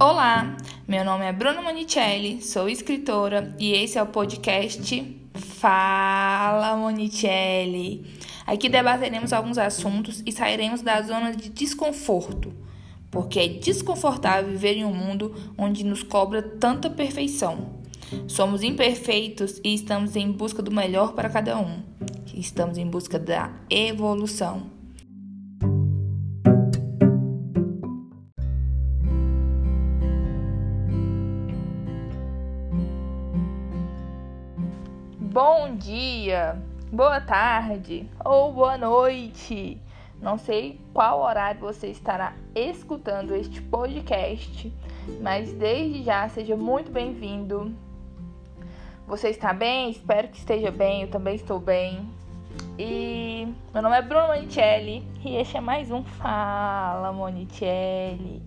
Olá, meu nome é Bruna Monicelli, sou escritora e esse é o podcast Fala Monicelli. Aqui debateremos alguns assuntos e sairemos da zona de desconforto, porque é desconfortável viver em um mundo onde nos cobra tanta perfeição. Somos imperfeitos e estamos em busca do melhor para cada um. Estamos em busca da evolução. Dia, boa tarde ou boa noite. Não sei qual horário você estará escutando este podcast, mas desde já seja muito bem-vindo. Você está bem? Espero que esteja bem, eu também estou bem. E meu nome é Bruno Monicelli e este é mais um Fala Monicelli.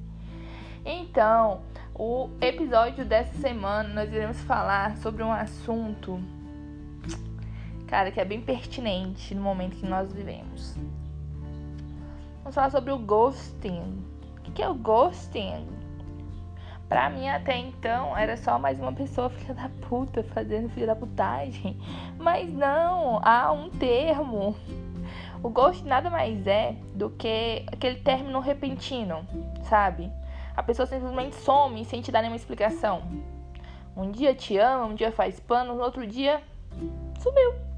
Então, o episódio dessa semana nós iremos falar sobre um assunto cara, que é bem pertinente no momento que nós vivemos. Vamos falar sobre o ghosting. O que é o ghosting? Pra mim, até então, era só mais uma pessoa filha da puta fazendo filha da putagem. Mas não, há um termo. O ghost nada mais é do que aquele término repentino, sabe? A pessoa simplesmente some sem te dar nenhuma explicação. Um dia te ama, um dia faz pano, no outro dia sumiu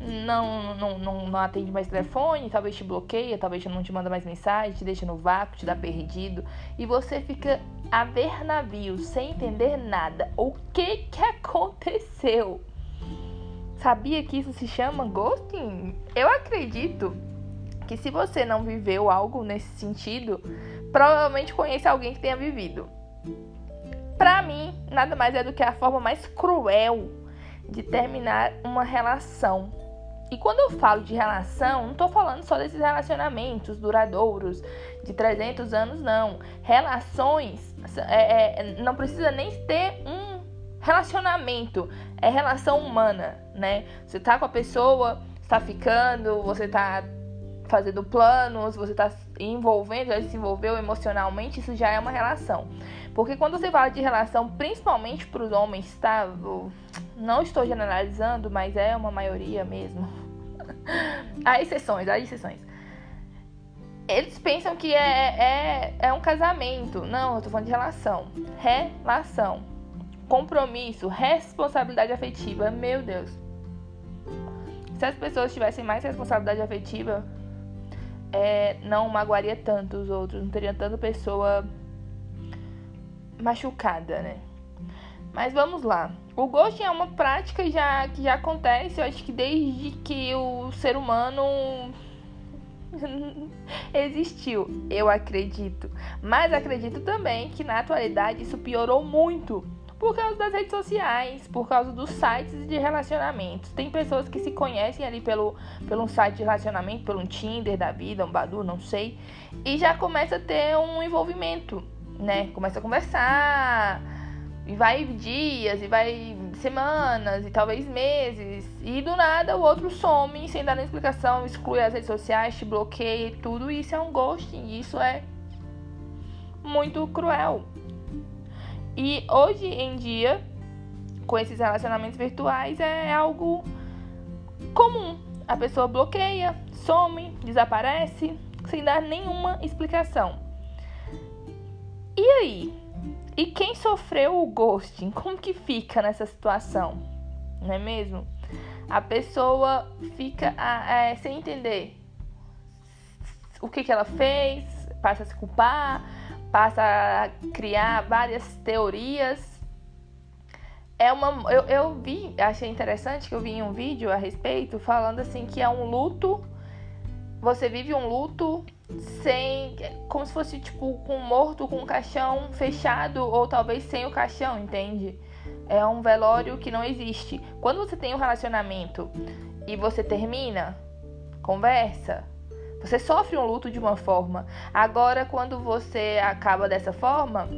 não, não, não, não atende mais telefone, talvez te bloqueia, talvez não te manda mais mensagem, te deixa no vácuo, te dá perdido. E você fica a ver navios sem entender nada. O que que aconteceu? Sabia que isso se chama ghosting? Eu acredito que se você não viveu algo nesse sentido, provavelmente conhece alguém que tenha vivido. Pra mim, nada mais é do que a forma mais cruel de terminar uma relação e quando eu falo de relação, não estou falando só desses relacionamentos duradouros de 300 anos, não. Relações, é, é, não precisa nem ter um relacionamento, é relação humana, né? Você tá com a pessoa, está ficando, você está fazendo planos, você está envolvendo, já se envolveu emocionalmente, isso já é uma relação. Porque quando você fala de relação, principalmente para os homens, tá? Não estou generalizando, mas é uma maioria mesmo. há exceções, há exceções. Eles pensam que é, é, é um casamento. Não, eu tô falando de relação. Relação. Compromisso, responsabilidade afetiva. Meu Deus. Se as pessoas tivessem mais responsabilidade afetiva, é, não magoaria tanto os outros, não teria tanta pessoa machucada, né? Mas vamos lá. O ghosting é uma prática já, que já acontece, eu acho que desde que o ser humano existiu, eu acredito. Mas acredito também que na atualidade isso piorou muito por causa das redes sociais, por causa dos sites de relacionamentos. Tem pessoas que se conhecem ali pelo, pelo site de relacionamento, pelo Tinder da vida, um Badu, não sei, e já começa a ter um envolvimento, né? Começa a conversar e vai dias, e vai semanas, e talvez meses. E do nada o outro some sem dar nenhuma explicação, exclui as redes sociais, te bloqueia tudo. Isso é um ghosting. Isso é muito cruel. E hoje em dia, com esses relacionamentos virtuais, é algo comum. A pessoa bloqueia, some, desaparece, sem dar nenhuma explicação. E aí? E quem sofreu o ghosting, como que fica nessa situação? Não é mesmo? A pessoa fica é, sem entender o que, que ela fez, passa a se culpar, passa a criar várias teorias. É uma, eu, eu vi, achei interessante que eu vi em um vídeo a respeito falando assim que é um luto. Você vive um luto sem. como se fosse tipo com morto com um caixão fechado ou talvez sem o caixão, entende? É um velório que não existe. Quando você tem um relacionamento e você termina, conversa, você sofre um luto de uma forma. Agora, quando você acaba dessa forma,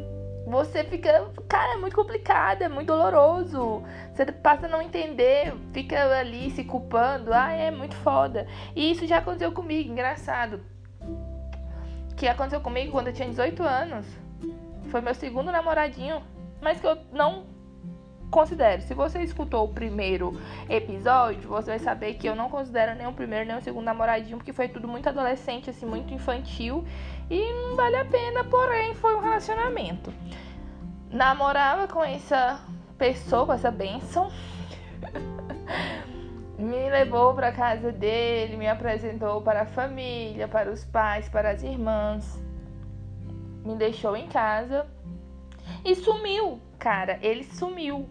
você fica. Cara, é muito complicado, é muito doloroso. Você passa a não entender, fica ali se culpando. Ah, é muito foda. E isso já aconteceu comigo, engraçado que aconteceu comigo quando eu tinha 18 anos. Foi meu segundo namoradinho, mas que eu não considero. Se você escutou o primeiro episódio, você vai saber que eu não considero nem o primeiro nem o segundo namoradinho, porque foi tudo muito adolescente, assim, muito infantil e não vale a pena, porém foi um relacionamento. Namorava com essa pessoa, com essa benção. me levou para casa dele, me apresentou para a família, para os pais, para as irmãs. Me deixou em casa e sumiu, cara. Ele sumiu.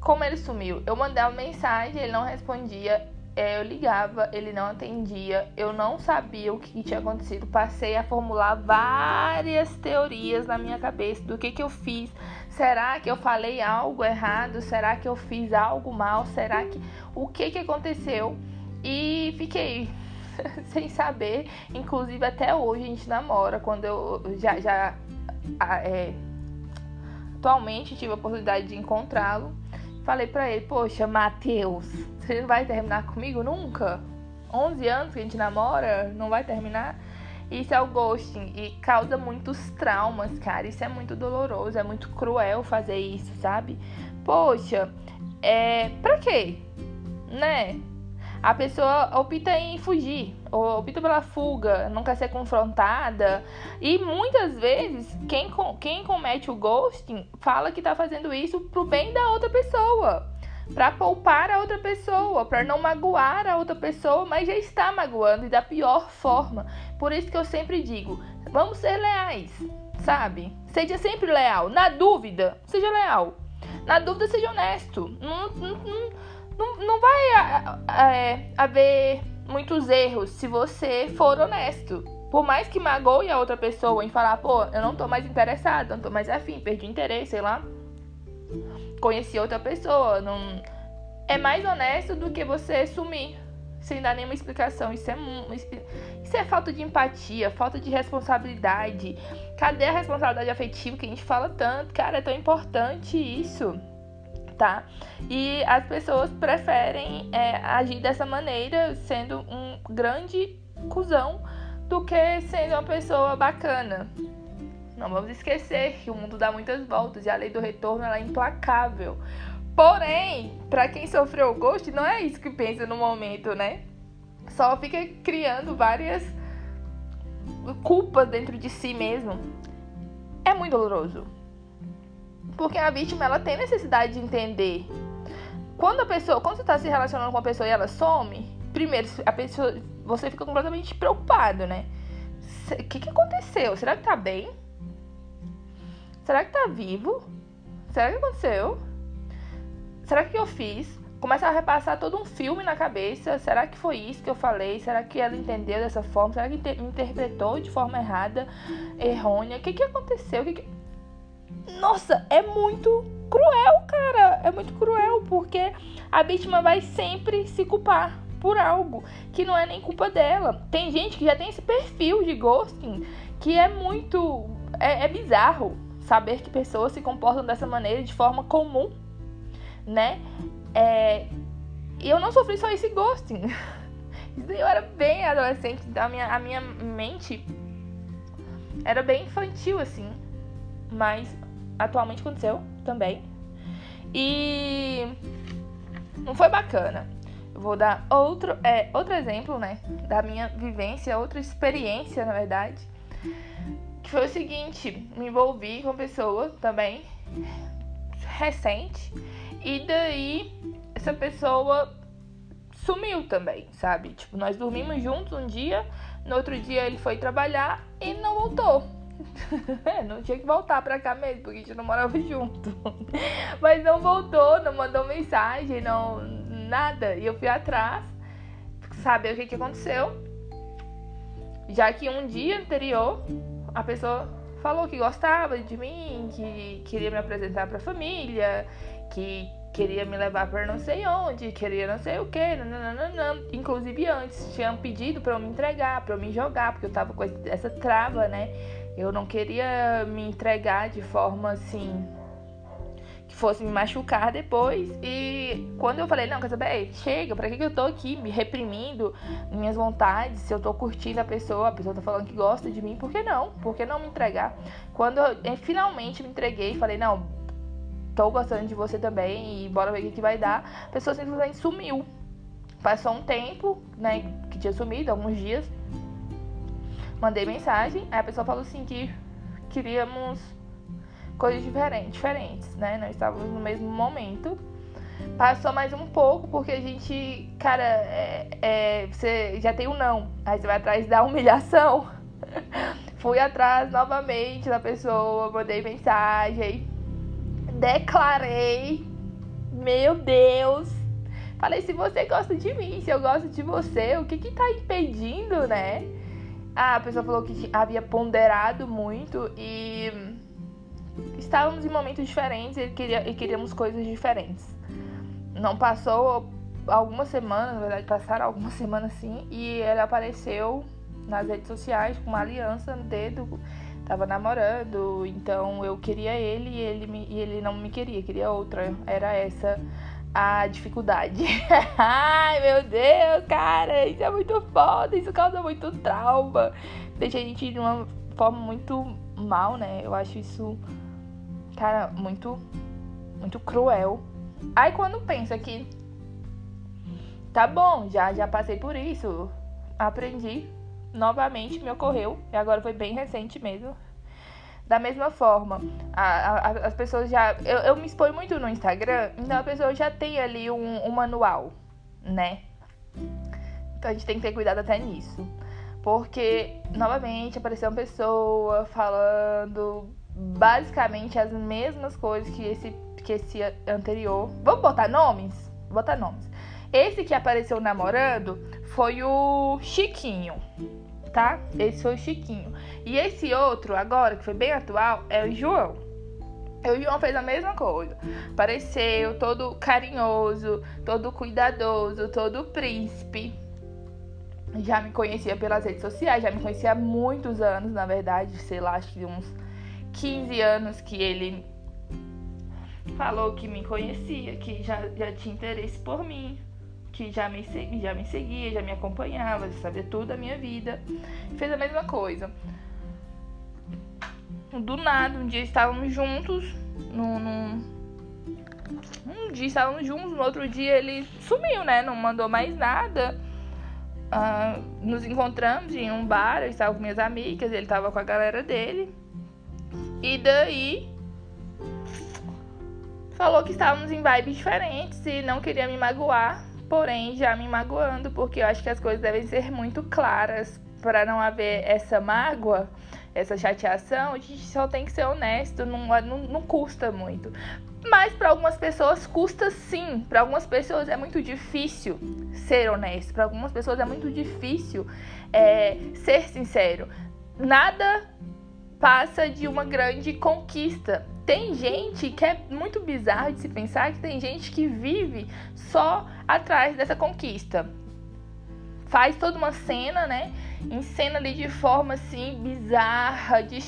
Como ele sumiu? Eu mandei uma mensagem, ele não respondia. É, eu ligava, ele não atendia. Eu não sabia o que tinha acontecido. Passei a formular várias teorias na minha cabeça do que, que eu fiz. Será que eu falei algo errado? Será que eu fiz algo mal? Será que o que, que aconteceu? E fiquei sem saber. Inclusive até hoje a gente namora. Quando eu já, já é, atualmente tive a oportunidade de encontrá-lo. Falei pra ele, poxa, Matheus, você não vai terminar comigo nunca? 11 anos que a gente namora, não vai terminar? Isso é o ghosting e causa muitos traumas, cara. Isso é muito doloroso, é muito cruel fazer isso, sabe? Poxa, é. Pra quê? Né? A pessoa opta em fugir, opta pela fuga, não quer ser confrontada. E muitas vezes, quem, quem comete o ghosting fala que tá fazendo isso pro bem da outra pessoa. Pra poupar a outra pessoa, pra não magoar a outra pessoa, mas já está magoando e da pior forma. Por isso que eu sempre digo: vamos ser leais, sabe? Seja sempre leal. Na dúvida, seja leal. Na dúvida, seja honesto. Não, não, não não, vai é, haver muitos erros se você for honesto. Por mais que magoe a outra pessoa em falar, pô, eu não tô mais interessado, não tô mais afim, perdi interesse, sei lá. Conheci outra pessoa. Não... É mais honesto do que você sumir sem dar nenhuma explicação. Isso é, isso é falta de empatia, falta de responsabilidade. Cadê a responsabilidade afetiva que a gente fala tanto? Cara, é tão importante isso tá? E as pessoas preferem é, agir dessa maneira, sendo um grande cuzão, do que sendo uma pessoa bacana. Não vamos esquecer que o mundo dá muitas voltas e a lei do retorno é implacável. Porém, para quem sofreu o ghost, não é isso que pensa no momento, né? Só fica criando várias culpas dentro de si mesmo. É muito doloroso. Porque a vítima ela tem necessidade de entender. Quando a pessoa, quando você está se relacionando com uma pessoa e ela some, primeiro a pessoa, você fica completamente preocupado, né? O que, que aconteceu? Será que tá bem? Será que tá vivo? Será que aconteceu? Será que eu fiz? Começa a repassar todo um filme na cabeça. Será que foi isso que eu falei? Será que ela entendeu dessa forma? Será que interpretou de forma errada, errônea? O que, que aconteceu? Que, que... Nossa, é muito cruel, cara. É muito cruel, porque a vítima vai sempre se culpar por algo que não é nem culpa dela. Tem gente que já tem esse perfil de ghosting que é muito. É, é bizarro saber que pessoas se comportam dessa maneira de forma comum, né? É, eu não sofri só esse ghosting. Eu era bem adolescente, a minha, a minha mente era bem infantil, assim. Mas atualmente aconteceu também. E não foi bacana. Eu vou dar outro, é, outro exemplo, né? Da minha vivência, outra experiência, na verdade. Que foi o seguinte, me envolvi com uma pessoa também recente. E daí essa pessoa sumiu também, sabe? Tipo, nós dormimos juntos um dia, no outro dia ele foi trabalhar e não voltou. É, não tinha que voltar pra cá mesmo, porque a gente não morava junto. Mas não voltou, não mandou mensagem, não nada. E eu fui atrás, saber o que, que aconteceu. Já que um dia anterior a pessoa falou que gostava de mim, que queria me apresentar pra família, que queria me levar para não sei onde, queria não sei o que, nananana. inclusive antes tinham pedido para eu me entregar, para eu me jogar, porque eu tava com essa trava, né? Eu não queria me entregar de forma assim que fosse me machucar depois. E quando eu falei, não, quer saber, chega, pra que, que eu tô aqui me reprimindo minhas vontades? Se eu tô curtindo a pessoa, a pessoa tá falando que gosta de mim, por que não? Por que não me entregar? Quando eu, eu finalmente me entreguei e falei, não, tô gostando de você também e bora ver o que, que vai dar, a pessoa simplesmente sumiu. Passou um tempo, né, que tinha sumido, alguns dias. Mandei mensagem, aí a pessoa falou assim que queríamos coisas diferentes, diferentes, né? Nós estávamos no mesmo momento. Passou mais um pouco, porque a gente, cara, é, é, você já tem um não. Aí você vai atrás da humilhação. Fui atrás novamente da pessoa, mandei mensagem, declarei, meu Deus. Falei, se você gosta de mim, se eu gosto de você, o que que tá impedindo, né? Ah, a pessoa falou que havia ponderado muito e estávamos em momentos diferentes e, queria, e queríamos coisas diferentes. Não passou algumas semanas, na verdade, passaram algumas semanas assim, e ele apareceu nas redes sociais com uma aliança no dedo, tava namorando, então eu queria ele e ele, me, e ele não me queria, queria outra. Era essa a dificuldade. Ai, meu Deus, cara, isso é muito foda, isso causa muito trauma. Deixa a gente de uma forma muito mal, né? Eu acho isso cara, muito, muito cruel. Aí quando pensa que tá bom, já, já passei por isso, aprendi, novamente me ocorreu, e agora foi bem recente mesmo. Da mesma forma, a, a, as pessoas já. Eu, eu, me exponho muito no Instagram, então a pessoa já tem ali um, um manual, né? Então a gente tem que ter cuidado até nisso. Porque, novamente, apareceu uma pessoa falando basicamente as mesmas coisas que esse, que esse anterior. Vamos botar nomes? Botar nomes. Esse que apareceu namorando foi o Chiquinho, tá? Esse foi o Chiquinho. E esse outro, agora, que foi bem atual, é o João. O João fez a mesma coisa. Apareceu todo carinhoso, todo cuidadoso, todo príncipe. Já me conhecia pelas redes sociais, já me conhecia há muitos anos, na verdade, sei lá, acho que uns 15 anos que ele falou que me conhecia, que já, já tinha interesse por mim, que já me, já me seguia, já me acompanhava, sabia tudo da minha vida. Fez a mesma coisa. Do nada, um dia estávamos juntos, num, num, um dia estávamos juntos, no outro dia ele sumiu, né? Não mandou mais nada. Uh, nos encontramos em um bar, eu estava com minhas amigas, ele estava com a galera dele. E daí falou que estávamos em vibes diferentes e não queria me magoar, porém já me magoando, porque eu acho que as coisas devem ser muito claras para não haver essa mágoa, essa chateação. A gente só tem que ser honesto, não, não, não custa muito. Mas para algumas pessoas custa sim. Para algumas pessoas é muito difícil ser honesto. Para algumas pessoas é muito difícil é, ser sincero. Nada passa de uma grande conquista. Tem gente que é muito bizarro de se pensar que tem gente que vive só atrás dessa conquista. Faz toda uma cena, né? Encena ali de forma assim bizarra, de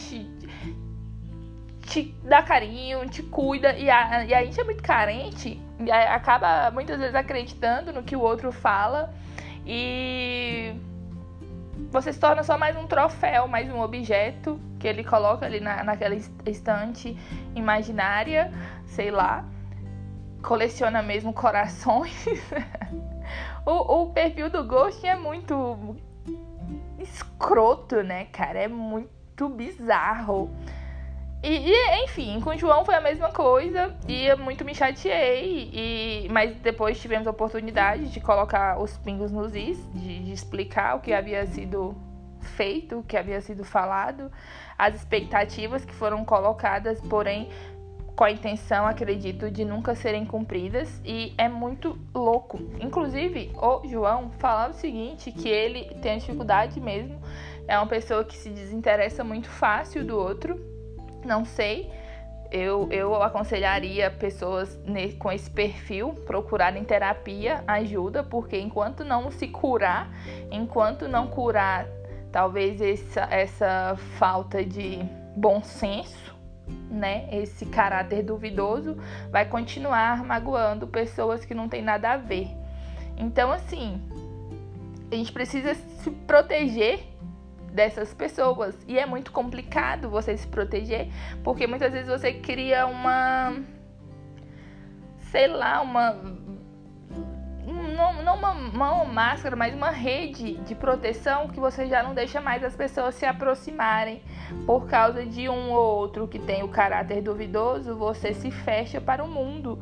te dá carinho, te cuida, e a, e a gente é muito carente, acaba muitas vezes acreditando no que o outro fala, e você se torna só mais um troféu, mais um objeto que ele coloca ali na, naquela estante imaginária, sei lá. Coleciona mesmo corações. o, o perfil do Ghost é muito escroto, né, cara? É muito bizarro. E, e, enfim, com o João foi a mesma coisa e eu muito me chateei. E, mas depois tivemos a oportunidade de colocar os pingos nos is, de, de explicar o que havia sido feito, o que havia sido falado, as expectativas que foram colocadas, porém com a intenção, acredito, de nunca serem cumpridas e é muito louco. Inclusive, o João falava o seguinte, que ele tem dificuldade mesmo, é uma pessoa que se desinteressa muito fácil do outro não sei. Eu, eu aconselharia pessoas com esse perfil procurarem terapia, ajuda, porque enquanto não se curar, enquanto não curar talvez essa, essa falta de bom senso, né? Esse caráter duvidoso vai continuar magoando pessoas que não tem nada a ver. Então, assim, a gente precisa se proteger dessas pessoas. E é muito complicado você se proteger, porque muitas vezes você cria uma. Sei lá, uma. Não, não uma, máscara, mas uma rede de proteção que você já não deixa mais as pessoas se aproximarem por causa de um ou outro que tem o caráter duvidoso, você se fecha para o mundo.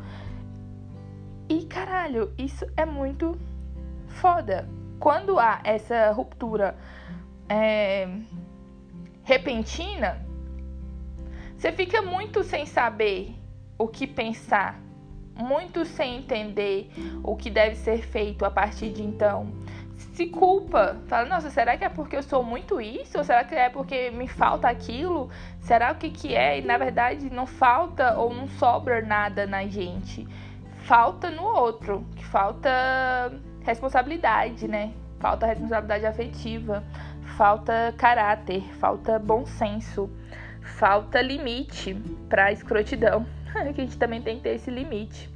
E caralho, isso é muito foda. Quando há essa ruptura é, repentina, você fica muito sem saber o que pensar, muito sem entender o que deve ser feito a partir de então. Se culpa, fala, nossa, será que é porque eu sou muito isso? Ou será que é porque me falta aquilo? Será o que, que é? E na verdade não falta ou não sobra nada na gente. Falta no outro, que falta responsabilidade, né? Falta responsabilidade afetiva falta caráter, falta bom senso, falta limite para escrotidão. que a gente também tem que ter esse limite.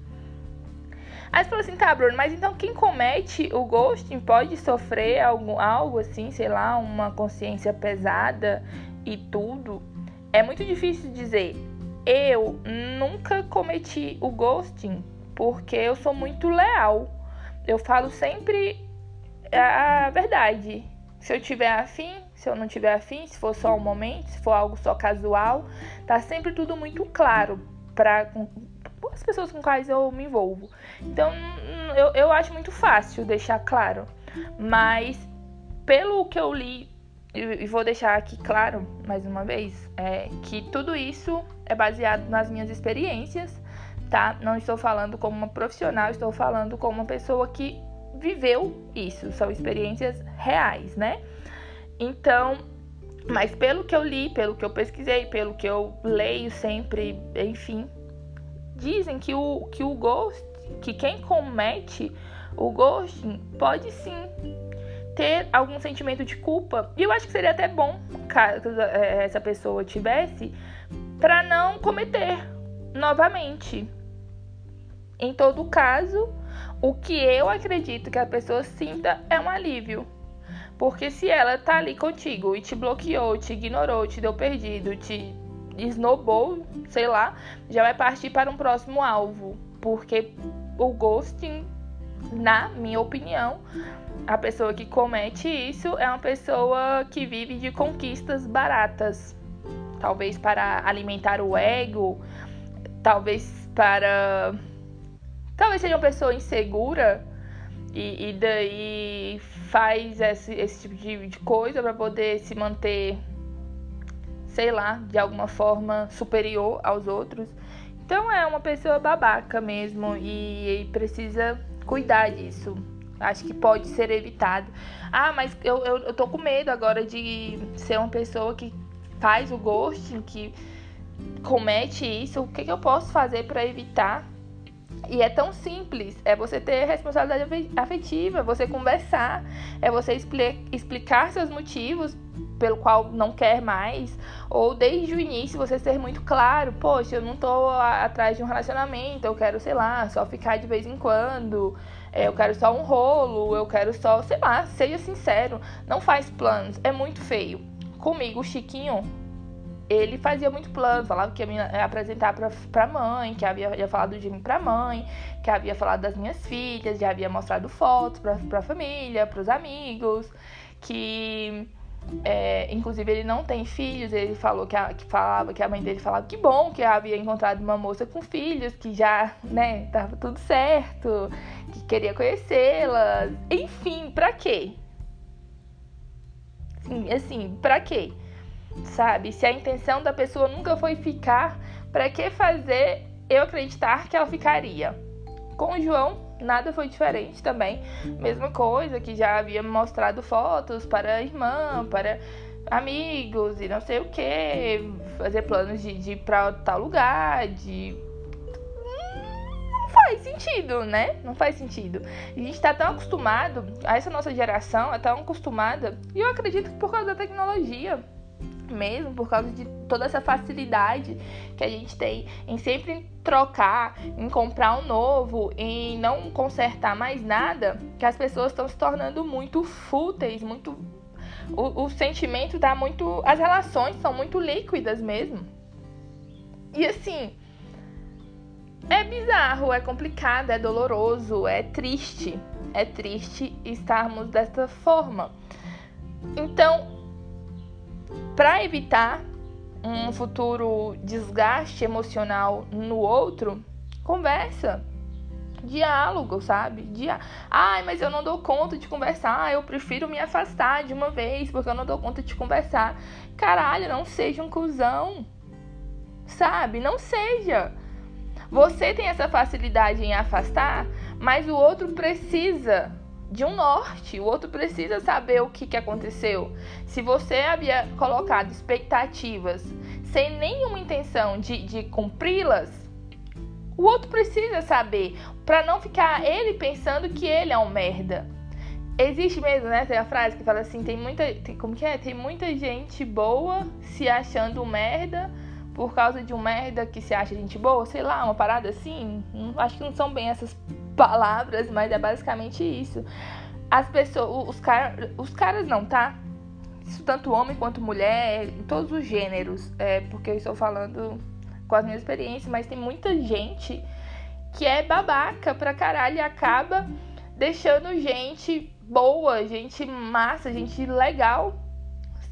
Aí você falou assim, tá, Bruno, mas então quem comete o ghosting pode sofrer algo, algo assim, sei lá, uma consciência pesada e tudo? É muito difícil dizer. Eu nunca cometi o ghosting porque eu sou muito leal. Eu falo sempre a verdade. Se eu tiver afim, se eu não tiver afim, se for só um momento, se for algo só casual, tá sempre tudo muito claro para as pessoas com quais eu me envolvo. Então, eu, eu acho muito fácil deixar claro. Mas, pelo que eu li, e vou deixar aqui claro, mais uma vez, é que tudo isso é baseado nas minhas experiências, tá? Não estou falando como uma profissional, estou falando como uma pessoa que viveu isso, são experiências reais, né? Então, mas pelo que eu li, pelo que eu pesquisei, pelo que eu leio sempre, enfim, dizem que o que o ghost, que quem comete o ghosting pode sim ter algum sentimento de culpa. E eu acho que seria até bom caso é, essa pessoa tivesse para não cometer novamente. Em todo caso, o que eu acredito que a pessoa sinta é um alívio. Porque se ela tá ali contigo e te bloqueou, te ignorou, te deu perdido, te snowball, sei lá, já vai partir para um próximo alvo. Porque o ghosting, na minha opinião, a pessoa que comete isso é uma pessoa que vive de conquistas baratas. Talvez para alimentar o ego, talvez para Talvez seja uma pessoa insegura e, e daí faz esse, esse tipo de, de coisa para poder se manter, sei lá, de alguma forma superior aos outros. Então é uma pessoa babaca mesmo e, e precisa cuidar disso. Acho que pode ser evitado. Ah, mas eu, eu, eu tô com medo agora de ser uma pessoa que faz o ghosting, que comete isso. O que, que eu posso fazer para evitar? E é tão simples, é você ter responsabilidade afetiva, você conversar, é você explicar seus motivos pelo qual não quer mais, ou desde o início você ser muito claro, poxa, eu não tô atrás de um relacionamento, eu quero, sei lá, só ficar de vez em quando, é, eu quero só um rolo, eu quero só, sei lá, seja sincero, não faz planos, é muito feio. Comigo, Chiquinho, ele fazia muito plano, falava que ia me apresentar pra, pra mãe, que havia, havia falado de mim pra mãe, que havia falado das minhas filhas, já havia mostrado fotos pra, pra família, pros amigos, que é, inclusive ele não tem filhos, ele falou que, a, que falava que a mãe dele falava que bom que havia encontrado uma moça com filhos, que já, né, tava tudo certo, que queria conhecê-la. Enfim, pra quê? Assim, assim, pra quê? Sabe? Se a intenção da pessoa nunca foi ficar, para que fazer eu acreditar que ela ficaria? Com o João, nada foi diferente também. Mesma coisa, que já havia mostrado fotos para a irmã, para amigos e não sei o que, fazer planos de, de ir para tal lugar, de não faz sentido, né? Não faz sentido. A gente tá tão acostumado, a essa nossa geração é tão acostumada, e eu acredito que por causa da tecnologia, mesmo por causa de toda essa facilidade que a gente tem em sempre trocar, em comprar um novo, em não consertar mais nada, que as pessoas estão se tornando muito fúteis, muito o, o sentimento tá muito. As relações são muito líquidas mesmo. E assim. É bizarro, é complicado, é doloroso, é triste. É triste estarmos dessa forma. Então, para evitar um futuro desgaste emocional no outro, conversa diálogo, sabe? Dia... Ai, mas eu não dou conta de conversar, eu prefiro me afastar de uma vez porque eu não dou conta de conversar. Caralho, não seja um cuzão, sabe? Não seja. Você tem essa facilidade em afastar, mas o outro precisa de um norte, o outro precisa saber o que, que aconteceu. Se você havia colocado expectativas sem nenhuma intenção de, de cumpri-las, o outro precisa saber, para não ficar ele pensando que ele é um merda. Existe mesmo, né? Tem a frase que fala assim: tem muita. Tem, como que é? Tem muita gente boa se achando merda por causa de um merda que se acha gente boa, sei lá, uma parada assim. acho que não são bem essas palavras, mas é basicamente isso. As pessoas, os, car, os caras não, tá? Isso tanto homem quanto mulher, todos os gêneros. É porque eu estou falando com as minhas experiências, mas tem muita gente que é babaca pra caralho e acaba deixando gente boa, gente massa, gente legal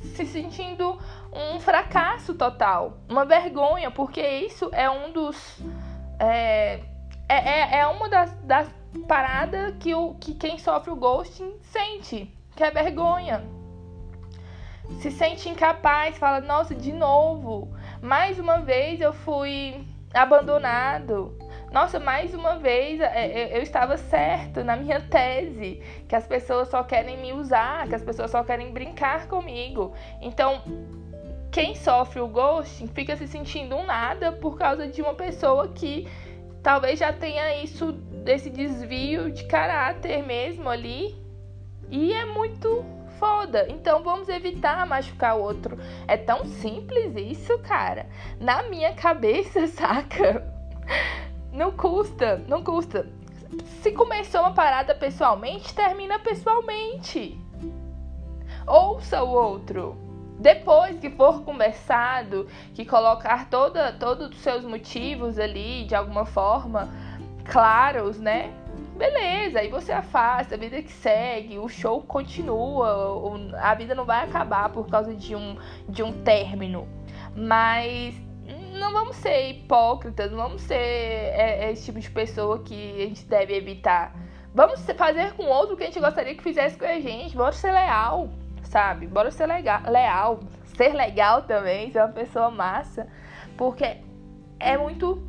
se sentindo um fracasso total, uma vergonha, porque isso é um dos. É, é, é, é uma das, das paradas que, o, que quem sofre o ghosting sente, que é vergonha. Se sente incapaz, fala, nossa, de novo, mais uma vez eu fui abandonado. Nossa, mais uma vez é, é, eu estava certo na minha tese, que as pessoas só querem me usar, que as pessoas só querem brincar comigo. Então, quem sofre o ghosting fica se sentindo um nada por causa de uma pessoa que talvez já tenha isso desse desvio de caráter mesmo ali. E é muito foda. Então vamos evitar machucar o outro. É tão simples isso, cara. Na minha cabeça, saca? Não custa, não custa. Se começou uma parada pessoalmente, termina pessoalmente. Ouça o outro. Depois que for conversado, que colocar toda, todos os seus motivos ali de alguma forma claros, né? beleza, aí você afasta, a vida que segue, o show continua, a vida não vai acabar por causa de um, de um término. Mas não vamos ser hipócritas, não vamos ser é, é esse tipo de pessoa que a gente deve evitar. Vamos fazer com outro que a gente gostaria que fizesse com a gente. Bora ser leal, sabe? Bora ser legal, leal. Ser legal também, ser uma pessoa massa. Porque é muito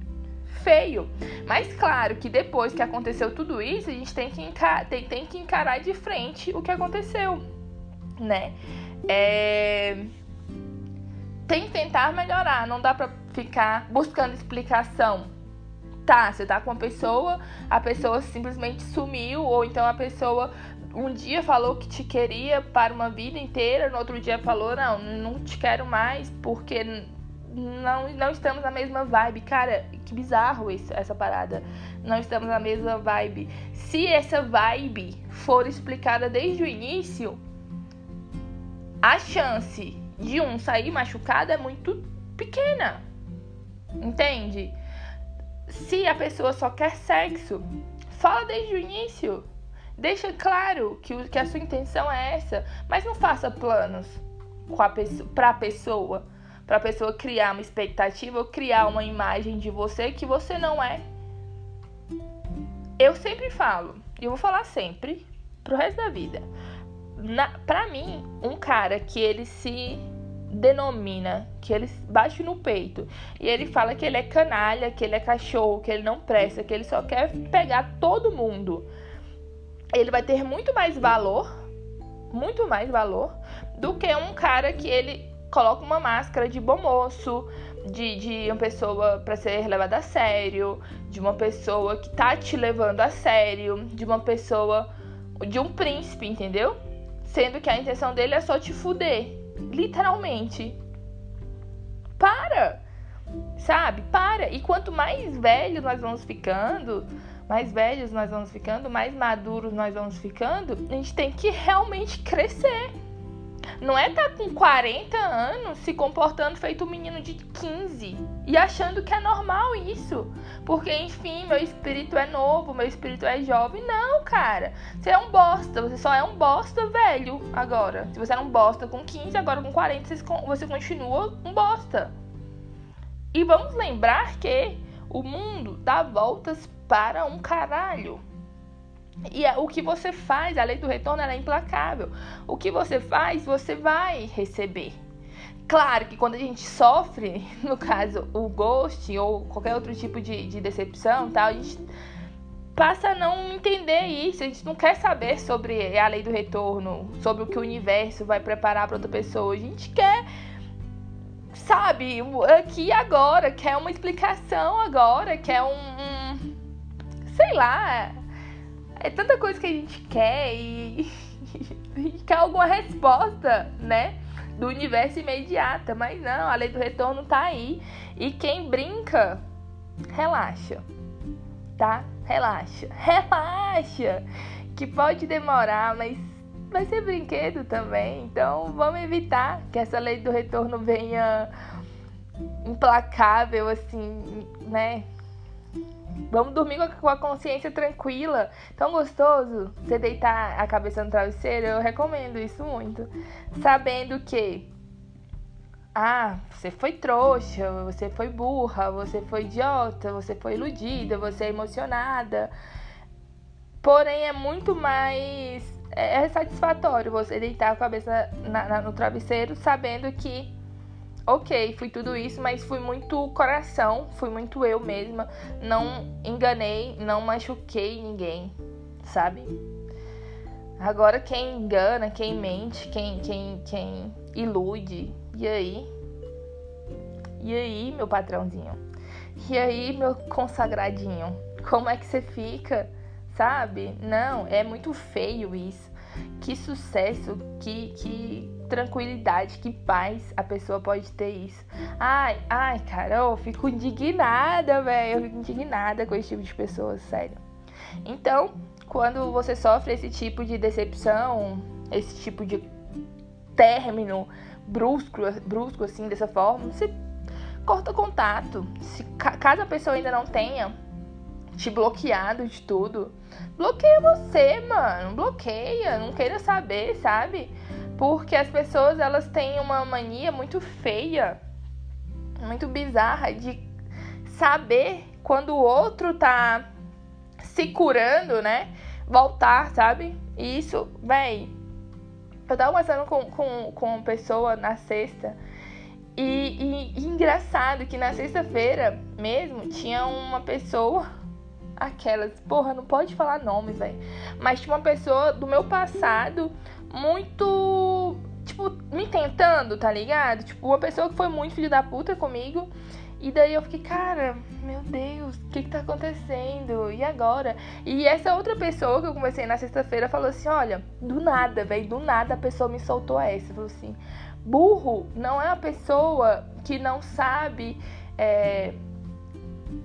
feio. Mas claro que depois que aconteceu tudo isso, a gente tem que, tem, tem que encarar de frente o que aconteceu, né? É... Tem que tentar melhorar, não dá pra ficar buscando explicação. Tá, você tá com uma pessoa, a pessoa simplesmente sumiu, ou então a pessoa um dia falou que te queria para uma vida inteira, no outro dia falou, não, não te quero mais porque não, não estamos na mesma vibe. Cara, que bizarro isso, essa parada. Não estamos na mesma vibe. Se essa vibe for explicada desde o início, a chance de um sair machucado é muito pequena. Entende? Se a pessoa só quer sexo, fala desde o início. Deixa claro que, que a sua intenção é essa, mas não faça planos para a pessoa para a pessoa criar uma expectativa ou criar uma imagem de você que você não é. Eu sempre falo, e vou falar sempre, pro resto da vida. Na, pra mim, um cara que ele se denomina, que ele bate no peito e ele fala que ele é canalha, que ele é cachorro, que ele não presta, que ele só quer pegar todo mundo. Ele vai ter muito mais valor, muito mais valor do que um cara que ele coloca uma máscara de bom moço, de, de uma pessoa para ser levada a sério, de uma pessoa que tá te levando a sério, de uma pessoa, de um príncipe, entendeu? Sendo que a intenção dele é só te fuder, literalmente. para! Sabe? Para! E quanto mais velho nós vamos ficando, mais velhos nós vamos ficando, mais maduros nós vamos ficando, a gente tem que realmente crescer. Não é estar tá com 40 anos se comportando feito um menino de 15 e achando que é normal isso. Porque, enfim, meu espírito é novo, meu espírito é jovem. Não, cara. Você é um bosta. Você só é um bosta velho agora. Se você era um bosta com 15, agora com 40 você continua um bosta. E vamos lembrar que o mundo dá voltas para um caralho. E é, o que você faz, a lei do retorno é implacável. O que você faz, você vai receber. Claro que quando a gente sofre, no caso, o ghost ou qualquer outro tipo de, de decepção, tal, a gente passa a não entender isso. A gente não quer saber sobre a lei do retorno, sobre o que o universo vai preparar para outra pessoa. A gente quer, sabe, aqui agora, quer uma explicação agora, quer um, um sei lá, é tanta coisa que a gente quer e, e quer alguma resposta, né? Do universo imediata. Mas não, a lei do retorno tá aí. E quem brinca, relaxa. Tá? Relaxa. Relaxa! Que pode demorar, mas vai ser brinquedo também. Então vamos evitar que essa lei do retorno venha implacável, assim, né? Vamos dormir com a consciência tranquila. Tão gostoso você deitar a cabeça no travesseiro. Eu recomendo isso muito. Sabendo que. Ah, você foi trouxa, você foi burra, você foi idiota, você foi iludida, você é emocionada. Porém, é muito mais. É satisfatório você deitar a cabeça na, na, no travesseiro sabendo que ok, fui tudo isso, mas fui muito coração, fui muito eu mesma. Não enganei, não machuquei ninguém, sabe? Agora quem engana, quem mente, quem, quem, quem ilude, e aí? E aí, meu patrãozinho? E aí, meu consagradinho? Como é que você fica? Sabe? Não, é muito feio isso. Que sucesso, que, que tranquilidade, que paz a pessoa pode ter isso. Ai, ai, cara, eu fico indignada, velho. Eu fico indignada com esse tipo de pessoas, sério. Então, quando você sofre esse tipo de decepção, esse tipo de término brusco, brusco assim, dessa forma, você corta contato. Se caso a pessoa ainda não tenha te bloqueado de tudo, bloqueia você, mano. Bloqueia, não queira saber, sabe? Porque as pessoas elas têm uma mania muito feia, muito bizarra de saber quando o outro tá se curando, né? Voltar, sabe? E isso, véi. Eu tava conversando com, com, com uma pessoa na sexta. E, e, e engraçado que na sexta-feira mesmo tinha uma pessoa. Aquelas, porra, não pode falar nomes, velho. Mas tinha uma pessoa do meu passado muito, tipo, me tentando, tá ligado? Tipo, uma pessoa que foi muito filho da puta comigo. E daí eu fiquei, cara, meu Deus, o que que tá acontecendo? E agora? E essa outra pessoa que eu conversei na sexta-feira falou assim: olha, do nada, velho, do nada a pessoa me soltou essa. Falou assim: burro não é a pessoa que não sabe. É,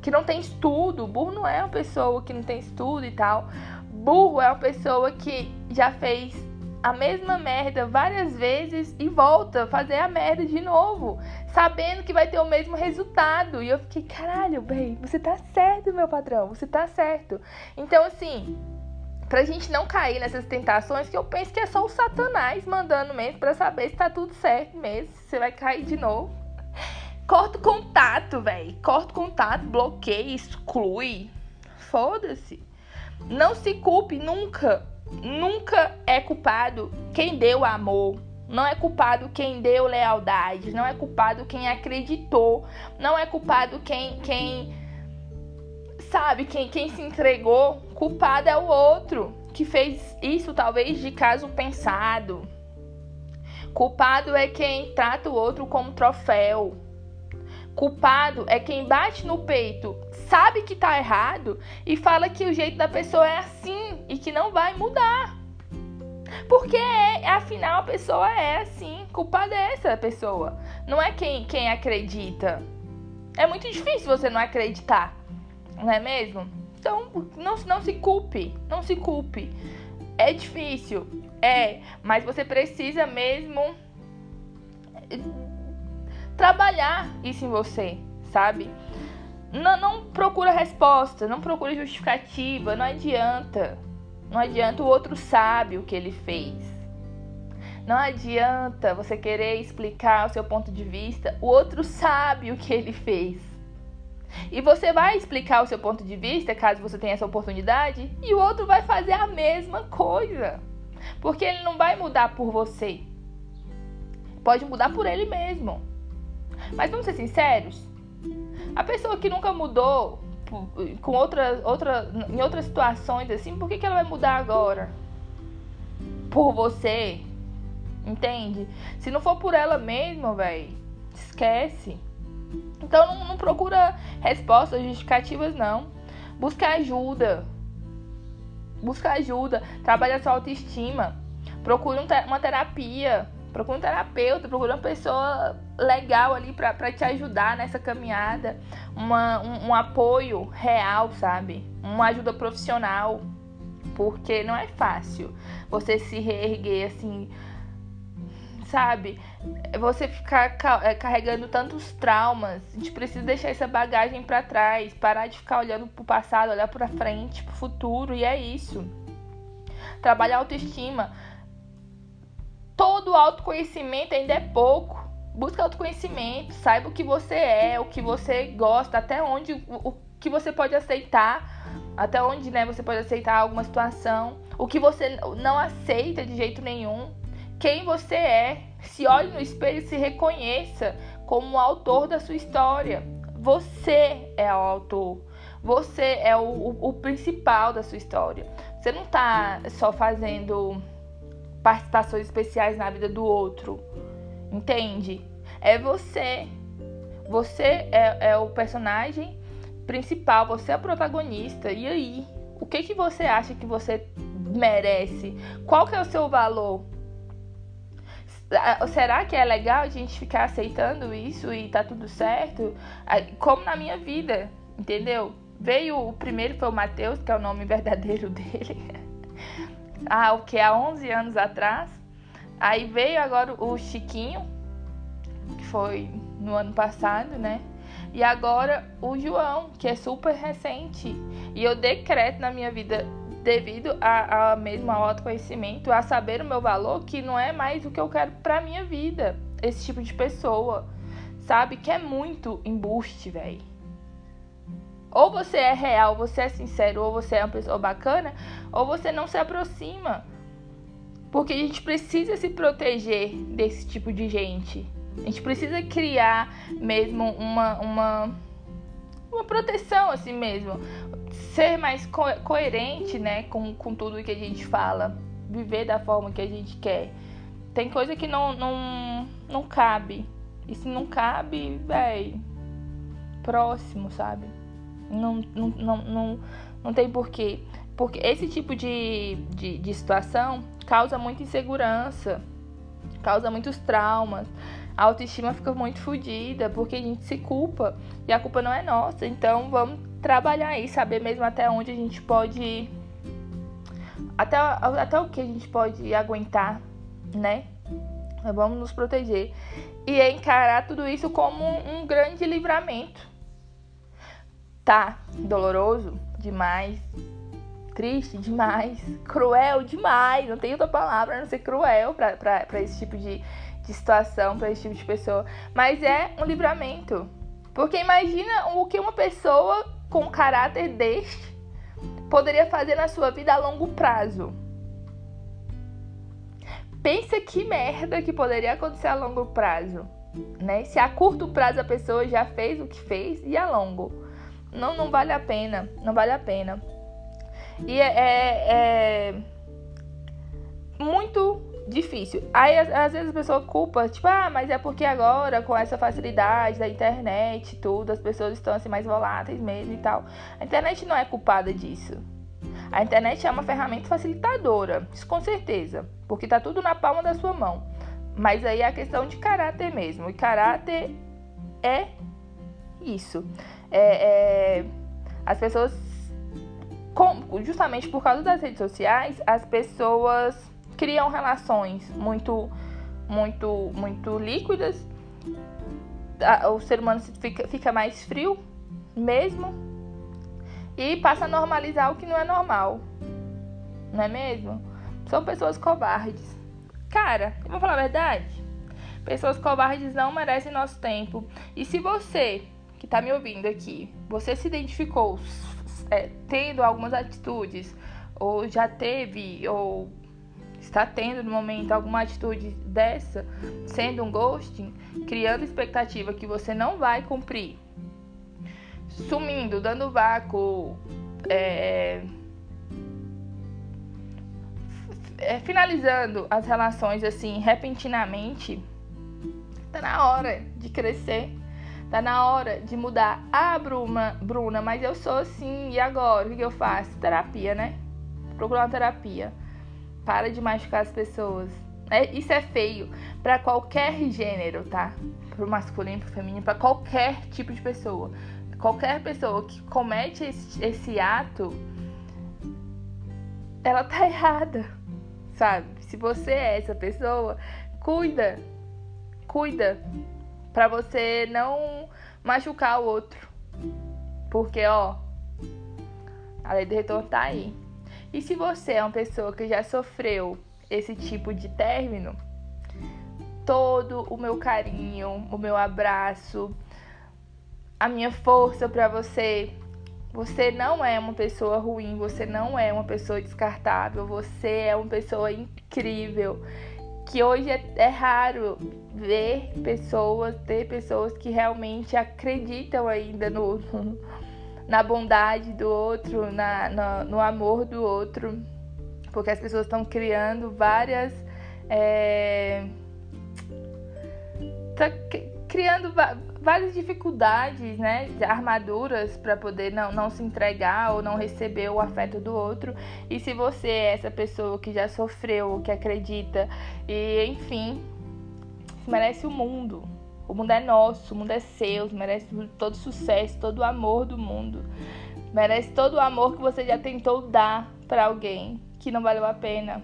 que não tem estudo. Burro não é uma pessoa que não tem estudo e tal. Burro é uma pessoa que já fez a mesma merda várias vezes e volta a fazer a merda de novo, sabendo que vai ter o mesmo resultado. E eu fiquei, caralho, bem, você tá certo, meu patrão, você tá certo. Então, assim, pra gente não cair nessas tentações, que eu penso que é só o Satanás mandando mesmo pra saber se tá tudo certo mesmo, se você vai cair de novo. Corta o contato, velho. Corta o contato, bloqueia, exclui. Foda-se. Não se culpe nunca Nunca é culpado quem deu amor. Não é culpado quem deu lealdade. Não é culpado quem acreditou. Não é culpado quem, quem sabe, quem, quem se entregou. Culpado é o outro que fez isso, talvez de caso pensado. Culpado é quem trata o outro como troféu. Culpado é quem bate no peito, sabe que tá errado e fala que o jeito da pessoa é assim e que não vai mudar. Porque é, afinal a pessoa é assim, culpada é essa pessoa. Não é quem, quem acredita. É muito difícil você não acreditar, não é mesmo? Então não, não se culpe, não se culpe. É difícil, é, mas você precisa mesmo trabalhar isso em você, sabe? Não, não procura resposta, não procura justificativa, não adianta. Não adianta o outro sabe o que ele fez. Não adianta você querer explicar o seu ponto de vista, o outro sabe o que ele fez. E você vai explicar o seu ponto de vista, caso você tenha essa oportunidade, e o outro vai fazer a mesma coisa. Porque ele não vai mudar por você. Pode mudar por ele mesmo. Mas vamos ser sinceros, a pessoa que nunca mudou com outra, outra, em outras situações assim, por que, que ela vai mudar agora? Por você. Entende? Se não for por ela mesma, velho, esquece. Então não, não procura respostas justificativas, não. Busca ajuda. Busca ajuda. Trabalha sua autoestima. Procure uma terapia. Procure um terapeuta. Procure uma pessoa legal ali para te ajudar nessa caminhada. Uma, um, um apoio real, sabe? Uma ajuda profissional. Porque não é fácil você se reerguer assim sabe? Você ficar é, carregando tantos traumas. A gente precisa deixar essa bagagem para trás, parar de ficar olhando pro passado, olhar para frente, pro futuro, e é isso. Trabalhar autoestima. Todo autoconhecimento ainda é pouco. Busca autoconhecimento, saiba o que você é, o que você gosta, até onde o, que você pode aceitar, até onde, né, você pode aceitar alguma situação, o que você não aceita de jeito nenhum quem você é. Se olhe no espelho e se reconheça como o autor da sua história. Você é o autor. Você é o, o, o principal da sua história. Você não está só fazendo participações especiais na vida do outro. Entende? É você. Você é, é o personagem principal, você é o protagonista. E aí? O que, que você acha que você merece? Qual que é o seu valor? será que é legal a gente ficar aceitando isso e tá tudo certo? Como na minha vida, entendeu? Veio o primeiro foi o Matheus, que é o nome verdadeiro dele. Ah, o que há 11 anos atrás. Aí veio agora o Chiquinho, que foi no ano passado, né? E agora o João, que é super recente. E eu decreto na minha vida devido a, a mesmo ao autoconhecimento, a saber o meu valor, que não é mais o que eu quero pra minha vida. Esse tipo de pessoa, sabe? Que é muito embuste, velho. Ou você é real, você é sincero, ou você é uma pessoa bacana, ou você não se aproxima. Porque a gente precisa se proteger desse tipo de gente. A gente precisa criar mesmo uma, uma, uma proteção assim mesmo ser mais co coerente, né, com, com tudo que a gente fala, viver da forma que a gente quer. Tem coisa que não, não, não cabe. E se não cabe, véi, próximo, sabe? Não, não, não, não, não tem porquê. Porque esse tipo de, de, de situação causa muita insegurança, causa muitos traumas. A autoestima fica muito fodida porque a gente se culpa e a culpa não é nossa. Então vamos trabalhar aí, saber mesmo até onde a gente pode. Até, até o que a gente pode aguentar, né? Vamos nos proteger. E encarar tudo isso como um grande livramento. Tá doloroso demais, triste demais, cruel demais. Não tem outra palavra a não ser cruel para esse tipo de, de situação, para esse tipo de pessoa. Mas é um livramento. Porque imagina o que uma pessoa com caráter deste poderia fazer na sua vida a longo prazo. Pensa que merda que poderia acontecer a longo prazo, né? Se a curto prazo a pessoa já fez o que fez e a longo, não, não vale a pena, não vale a pena. E é, é, é muito difícil. Aí às vezes a pessoa culpa, tipo, ah, mas é porque agora com essa facilidade da internet, tudo, as pessoas estão assim mais voláteis mesmo e tal. A internet não é culpada disso. A internet é uma ferramenta facilitadora, isso com certeza, porque está tudo na palma da sua mão. Mas aí é a questão de caráter mesmo. E caráter é isso. É, é, as pessoas, justamente por causa das redes sociais, as pessoas criam relações muito, muito, muito líquidas. O ser humano fica, fica mais frio mesmo e passa a normalizar o que não é normal. Não é mesmo? São pessoas covardes. Cara, eu vou falar a verdade. Pessoas covardes não merecem nosso tempo. E se você está me ouvindo aqui, você se identificou é, tendo algumas atitudes, ou já teve, ou está tendo no momento alguma atitude dessa, sendo um ghosting, criando expectativa que você não vai cumprir, sumindo, dando vácuo, é, é, finalizando as relações assim repentinamente, tá na hora de crescer, tá na hora de mudar. Ah, Bruna, Bruna, mas eu sou assim, e agora? O que eu faço? Terapia, né? Procurar uma terapia. Para de machucar as pessoas. É, isso é feio para qualquer gênero, tá? Pro masculino, pro feminino, para qualquer tipo de pessoa. Qualquer pessoa que comete esse, esse ato, ela tá errada sabe? Se você é essa pessoa, cuida, cuida para você não machucar o outro. Porque, ó, a lei do retorno tá aí. E se você é uma pessoa que já sofreu esse tipo de término, todo o meu carinho, o meu abraço, a minha força para você você não é uma pessoa ruim, você não é uma pessoa descartável, você é uma pessoa incrível. Que hoje é, é raro ver pessoas, ter pessoas que realmente acreditam ainda no, na bondade do outro, na, no, no amor do outro, porque as pessoas estão criando várias. É, tá criando várias dificuldades, né, armaduras para poder não, não se entregar ou não receber o afeto do outro. E se você é essa pessoa que já sofreu, que acredita e enfim, merece o mundo. O mundo é nosso, o mundo é seu, merece todo o sucesso, todo o amor do mundo. Merece todo o amor que você já tentou dar para alguém que não valeu a pena.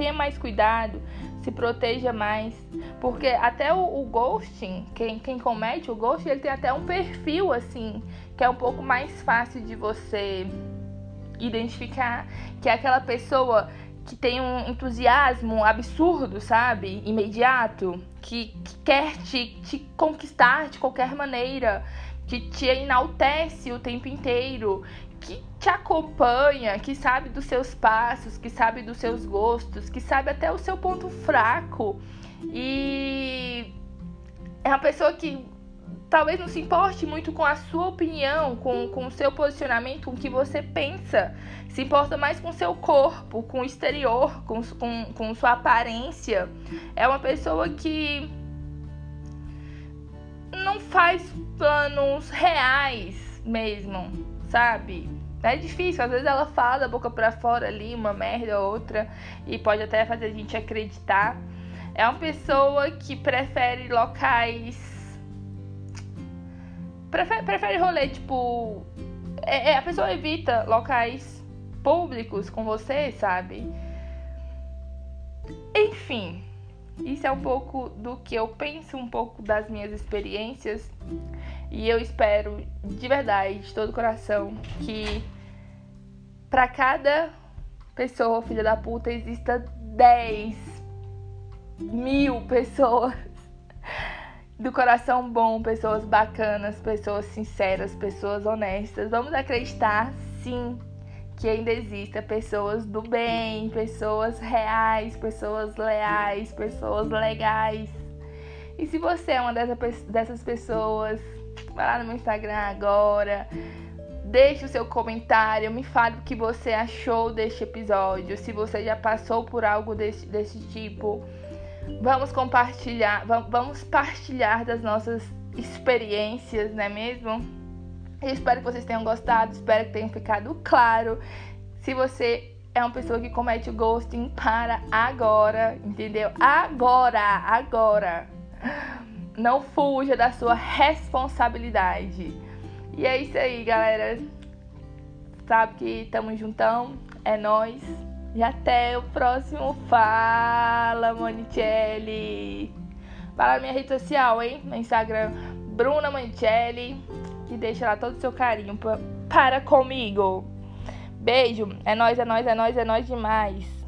Tenha mais cuidado se proteja mais. Porque até o, o, ghosting, quem, quem comete o ghosting, ele tem até um perfil assim, que é um pouco mais fácil de você identificar, que é aquela pessoa que tem um entusiasmo absurdo, sabe? Imediato, que, que quer te, te conquistar de qualquer maneira, que te enaltece o tempo inteiro, que te acompanha, que sabe dos seus passos, que sabe dos seus gostos, que sabe até o seu ponto fraco. E é uma pessoa que talvez não se importe muito com a sua opinião, com, com o seu posicionamento, com o que você pensa. Se importa mais com o seu corpo, com o exterior, com, com, com sua aparência. É uma pessoa que não faz planos reais mesmo sabe? É difícil, às vezes ela fala da boca para fora ali, uma merda ou outra, e pode até fazer a gente acreditar. É uma pessoa que prefere locais. Prefere, prefere rolê, tipo. É, é, a pessoa evita locais públicos com você, sabe? Enfim, isso é um pouco do que eu penso, um pouco das minhas experiências. E eu espero de verdade, de todo o coração, que para cada pessoa filha da puta exista 10 mil pessoas do coração bom, pessoas bacanas, pessoas sinceras, pessoas honestas. Vamos acreditar sim que ainda exista pessoas do bem, pessoas reais, pessoas leais, pessoas legais. E se você é uma dessas pessoas, vai lá no meu Instagram agora, deixe o seu comentário, me fale o que você achou deste episódio, se você já passou por algo desse, desse tipo. Vamos compartilhar, vamos partilhar das nossas experiências, não é mesmo? Eu espero que vocês tenham gostado, espero que tenha ficado claro Se você é uma pessoa que comete o ghosting, para agora, entendeu? Agora, agora. Não fuja da sua responsabilidade. E é isso aí, galera. Sabe que tamo juntão. É nós. E até o próximo Fala, Monicelli. Lá na minha rede social, hein? No Instagram, Bruna Monicelli. E deixa lá todo o seu carinho pra, para comigo. Beijo. É nóis, é nóis, é nóis, é nóis demais.